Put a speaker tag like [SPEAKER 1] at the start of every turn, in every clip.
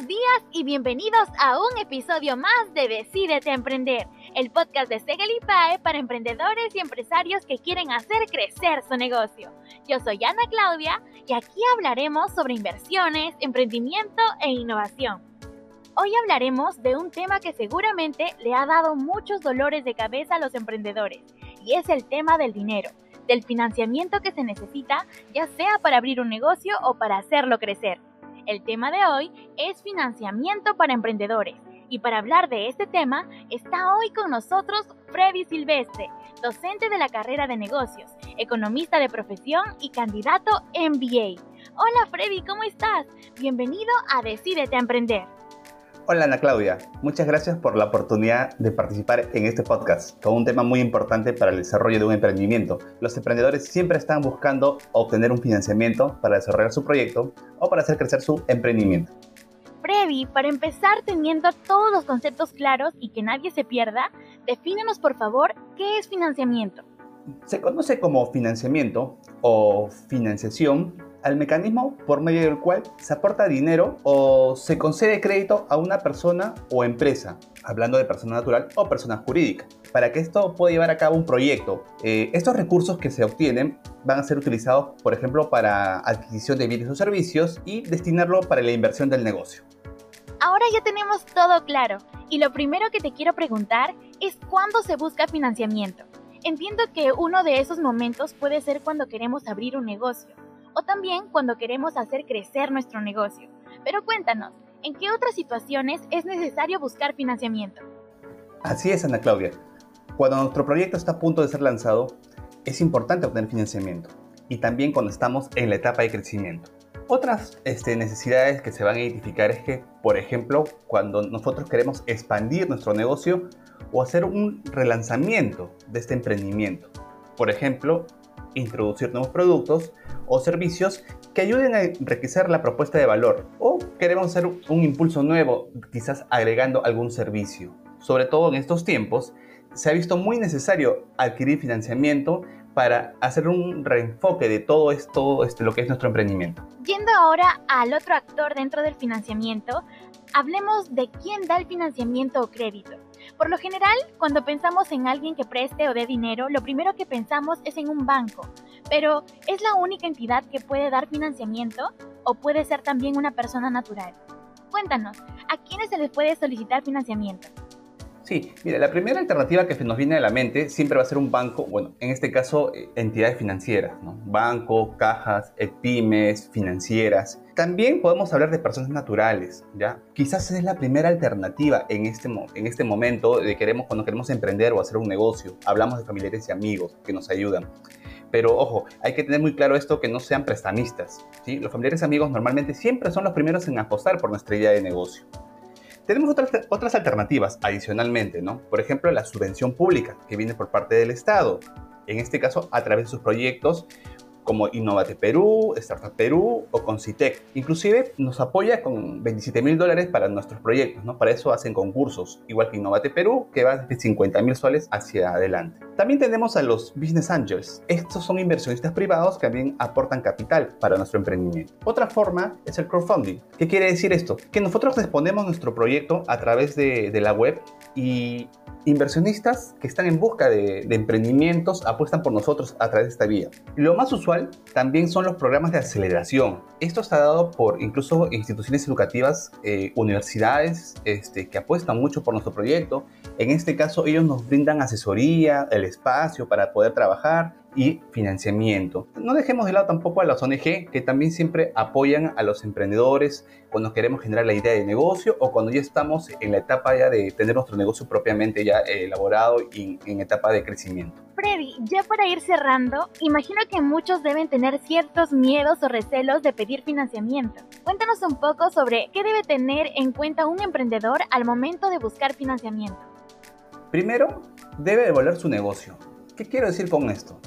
[SPEAKER 1] Buenos días y bienvenidos a un episodio más de Decídete Emprender, el podcast de Segel para emprendedores y empresarios que quieren hacer crecer su negocio. Yo soy Ana Claudia y aquí hablaremos sobre inversiones, emprendimiento e innovación. Hoy hablaremos de un tema que seguramente le ha dado muchos dolores de cabeza a los emprendedores y es el tema del dinero, del financiamiento que se necesita ya sea para abrir un negocio o para hacerlo crecer. El tema de hoy es financiamiento para emprendedores. Y para hablar de este tema está hoy con nosotros Freddy Silvestre, docente de la carrera de negocios, economista de profesión y candidato MBA. Hola Freddy, ¿cómo estás? Bienvenido a Decídete a Emprender.
[SPEAKER 2] Hola Ana Claudia, muchas gracias por la oportunidad de participar en este podcast con un tema muy importante para el desarrollo de un emprendimiento. Los emprendedores siempre están buscando obtener un financiamiento para desarrollar su proyecto o para hacer crecer su emprendimiento.
[SPEAKER 1] Freddy, para empezar teniendo todos los conceptos claros y que nadie se pierda, defínenos por favor qué es financiamiento.
[SPEAKER 2] Se conoce como financiamiento o financiación al mecanismo por medio del cual se aporta dinero o se concede crédito a una persona o empresa, hablando de persona natural o persona jurídica, para que esto pueda llevar a cabo un proyecto. Eh, estos recursos que se obtienen van a ser utilizados, por ejemplo, para adquisición de bienes o servicios y destinarlo para la inversión del negocio.
[SPEAKER 1] Ahora ya tenemos todo claro y lo primero que te quiero preguntar es cuándo se busca financiamiento. Entiendo que uno de esos momentos puede ser cuando queremos abrir un negocio o también cuando queremos hacer crecer nuestro negocio. Pero cuéntanos, ¿en qué otras situaciones es necesario buscar financiamiento?
[SPEAKER 2] Así es, Ana Claudia. Cuando nuestro proyecto está a punto de ser lanzado, es importante obtener financiamiento y también cuando estamos en la etapa de crecimiento. Otras este, necesidades que se van a identificar es que, por ejemplo, cuando nosotros queremos expandir nuestro negocio o hacer un relanzamiento de este emprendimiento. Por ejemplo, introducir nuevos productos o servicios que ayuden a enriquecer la propuesta de valor o queremos hacer un impulso nuevo, quizás agregando algún servicio. Sobre todo en estos tiempos, se ha visto muy necesario adquirir financiamiento para hacer un reenfoque de todo esto, este, lo que es nuestro emprendimiento.
[SPEAKER 1] Yendo ahora al otro actor dentro del financiamiento, hablemos de quién da el financiamiento o crédito. Por lo general, cuando pensamos en alguien que preste o dé dinero, lo primero que pensamos es en un banco. Pero, ¿es la única entidad que puede dar financiamiento o puede ser también una persona natural? Cuéntanos, ¿a quiénes se les puede solicitar financiamiento?
[SPEAKER 2] Sí, mira, la primera alternativa que nos viene a la mente siempre va a ser un banco, bueno, en este caso eh, entidades financieras, ¿no? Banco, cajas, eh, pymes, financieras. También podemos hablar de personas naturales, ¿ya? Quizás es la primera alternativa en este, en este momento de queremos, cuando queremos emprender o hacer un negocio. Hablamos de familiares y amigos que nos ayudan. Pero ojo, hay que tener muy claro esto que no sean prestamistas. ¿sí? Los familiares y amigos normalmente siempre son los primeros en apostar por nuestra idea de negocio. Tenemos otras, otras alternativas adicionalmente, ¿no? Por ejemplo, la subvención pública que viene por parte del Estado, en este caso a través de sus proyectos como Innovate Perú, Startup Perú o Concitec. Inclusive nos apoya con 27 mil dólares para nuestros proyectos, ¿no? Para eso hacen concursos, igual que Innovate Perú, que va de 50 mil soles hacia adelante. También tenemos a los Business Angels. Estos son inversionistas privados que también aportan capital para nuestro emprendimiento. Otra forma es el crowdfunding. ¿Qué quiere decir esto? Que nosotros exponemos nuestro proyecto a través de la web y inversionistas que están en busca de, emprendimientos apuestan por nosotros a través de esta vía. Lo más usual también son los programas de aceleración. Esto está dado por incluso instituciones educativas, eh, universidades este, que apuestan mucho por nuestro proyecto. En este caso ellos nos brindan asesoría, el espacio para poder trabajar y financiamiento. No dejemos de lado tampoco a las ONG que también siempre apoyan a los emprendedores cuando queremos generar la idea de negocio o cuando ya estamos en la etapa ya de tener nuestro negocio propiamente ya elaborado y en etapa de crecimiento.
[SPEAKER 1] Freddy, ya para ir cerrando, imagino que muchos deben tener ciertos miedos o recelos de pedir financiamiento. Cuéntanos un poco sobre qué debe tener en cuenta un emprendedor al momento de buscar financiamiento.
[SPEAKER 2] Primero, debe evaluar su negocio. ¿Qué quiero decir con esto?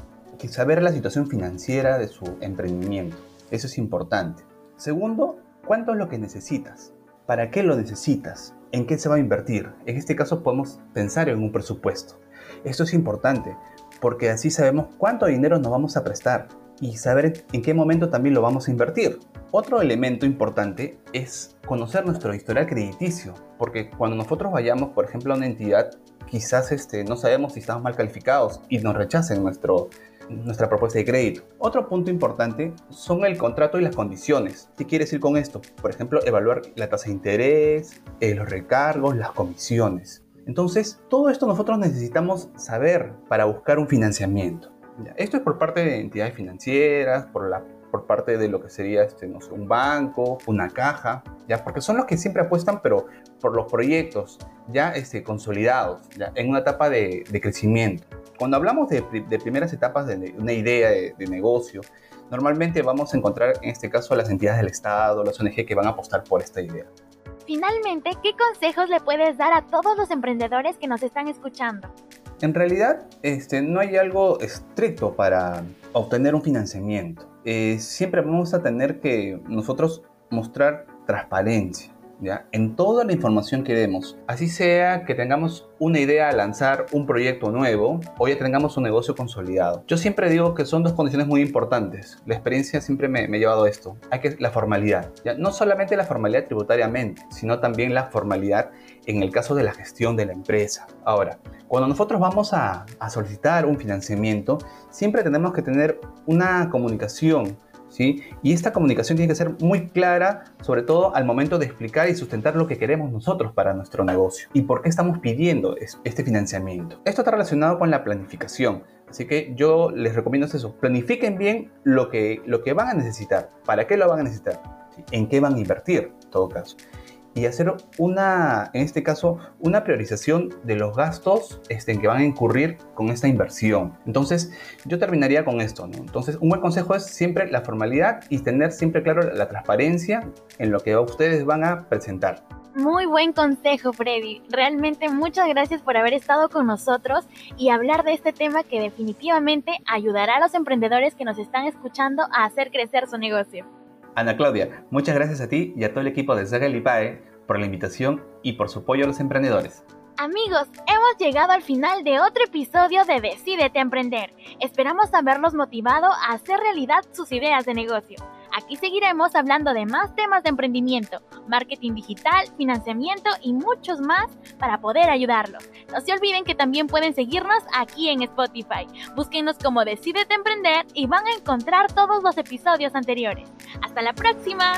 [SPEAKER 2] Saber la situación financiera de su emprendimiento. Eso es importante. Segundo, ¿cuánto es lo que necesitas? ¿Para qué lo necesitas? ¿En qué se va a invertir? En este caso podemos pensar en un presupuesto. Esto es importante porque así sabemos cuánto dinero nos vamos a prestar y saber en qué momento también lo vamos a invertir. Otro elemento importante es conocer nuestro historial crediticio, porque cuando nosotros vayamos, por ejemplo, a una entidad, quizás este, no sabemos si estamos mal calificados y nos rechacen nuestro, nuestra propuesta de crédito. Otro punto importante son el contrato y las condiciones. ¿Qué quiere decir con esto? Por ejemplo, evaluar la tasa de interés, eh, los recargos, las comisiones. Entonces, todo esto nosotros necesitamos saber para buscar un financiamiento. Esto es por parte de entidades financieras, por parte de lo que sería este, no sé, un banco, una caja, ¿ya? porque son los que siempre apuestan, pero por los proyectos ya este, consolidados, ¿ya? en una etapa de crecimiento. Cuando hablamos de, de, primeras etapas de una idea de, de, negocio, normalmente vamos a encontrar en este caso a las entidades del Estado, las ONG que van a apostar por esta idea.
[SPEAKER 1] Finalmente, ¿qué consejos le puedes dar a todos los emprendedores que nos están escuchando?
[SPEAKER 2] En realidad, este, no hay algo estricto para obtener un financiamiento. Eh, siempre vamos a tener que nosotros mostrar transparencia. En toda la información que demos. Así sea que tengamos una idea a lanzar un proyecto nuevo o ya tengamos un negocio consolidado. Yo siempre digo que son dos condiciones muy importantes. La experiencia siempre me, ha llevado a esto. Hay que la formalidad. No solamente la formalidad tributariamente, sino también la formalidad en el caso de la gestión de la empresa. Ahora, cuando nosotros vamos a solicitar un financiamiento, siempre tenemos que tener una comunicación ¿Sí? Y esta comunicación tiene que ser muy clara, sobre todo al momento de explicar y sustentar lo que queremos nosotros para nuestro negocio. Y por qué estamos pidiendo este financiamiento. Esto está relacionado con la planificación, así que yo les recomiendo eso, planifiquen bien lo que, lo que van a necesitar, para qué lo van a necesitar, en qué van a invertir en todo caso y hacer una, en este caso, una priorización de los gastos este, en que van a incurrir con esta inversión. Entonces, yo terminaría con esto. Entonces, un buen consejo es siempre la formalidad y tener siempre claro la transparencia en lo que ustedes van a presentar.
[SPEAKER 1] Muy buen consejo, Freddy. Realmente muchas gracias por haber estado con nosotros y hablar de este tema que definitivamente ayudará a los emprendedores que nos están escuchando a hacer crecer su negocio.
[SPEAKER 2] Ana Claudia, muchas gracias a ti y a todo el equipo de Zaga Lipae por la invitación y por su apoyo a los emprendedores.
[SPEAKER 1] Amigos, hemos llegado al final de otro episodio de Decídete Emprender. Esperamos haberlos motivado a hacer realidad sus ideas de negocio. Aquí seguiremos hablando de más temas de emprendimiento, marketing digital, financiamiento y muchos más para poder ayudarlos. No se olviden que también pueden seguirnos aquí en Spotify. Búsquenos como Decídete Emprender y van a encontrar todos los episodios anteriores. Hasta la próxima.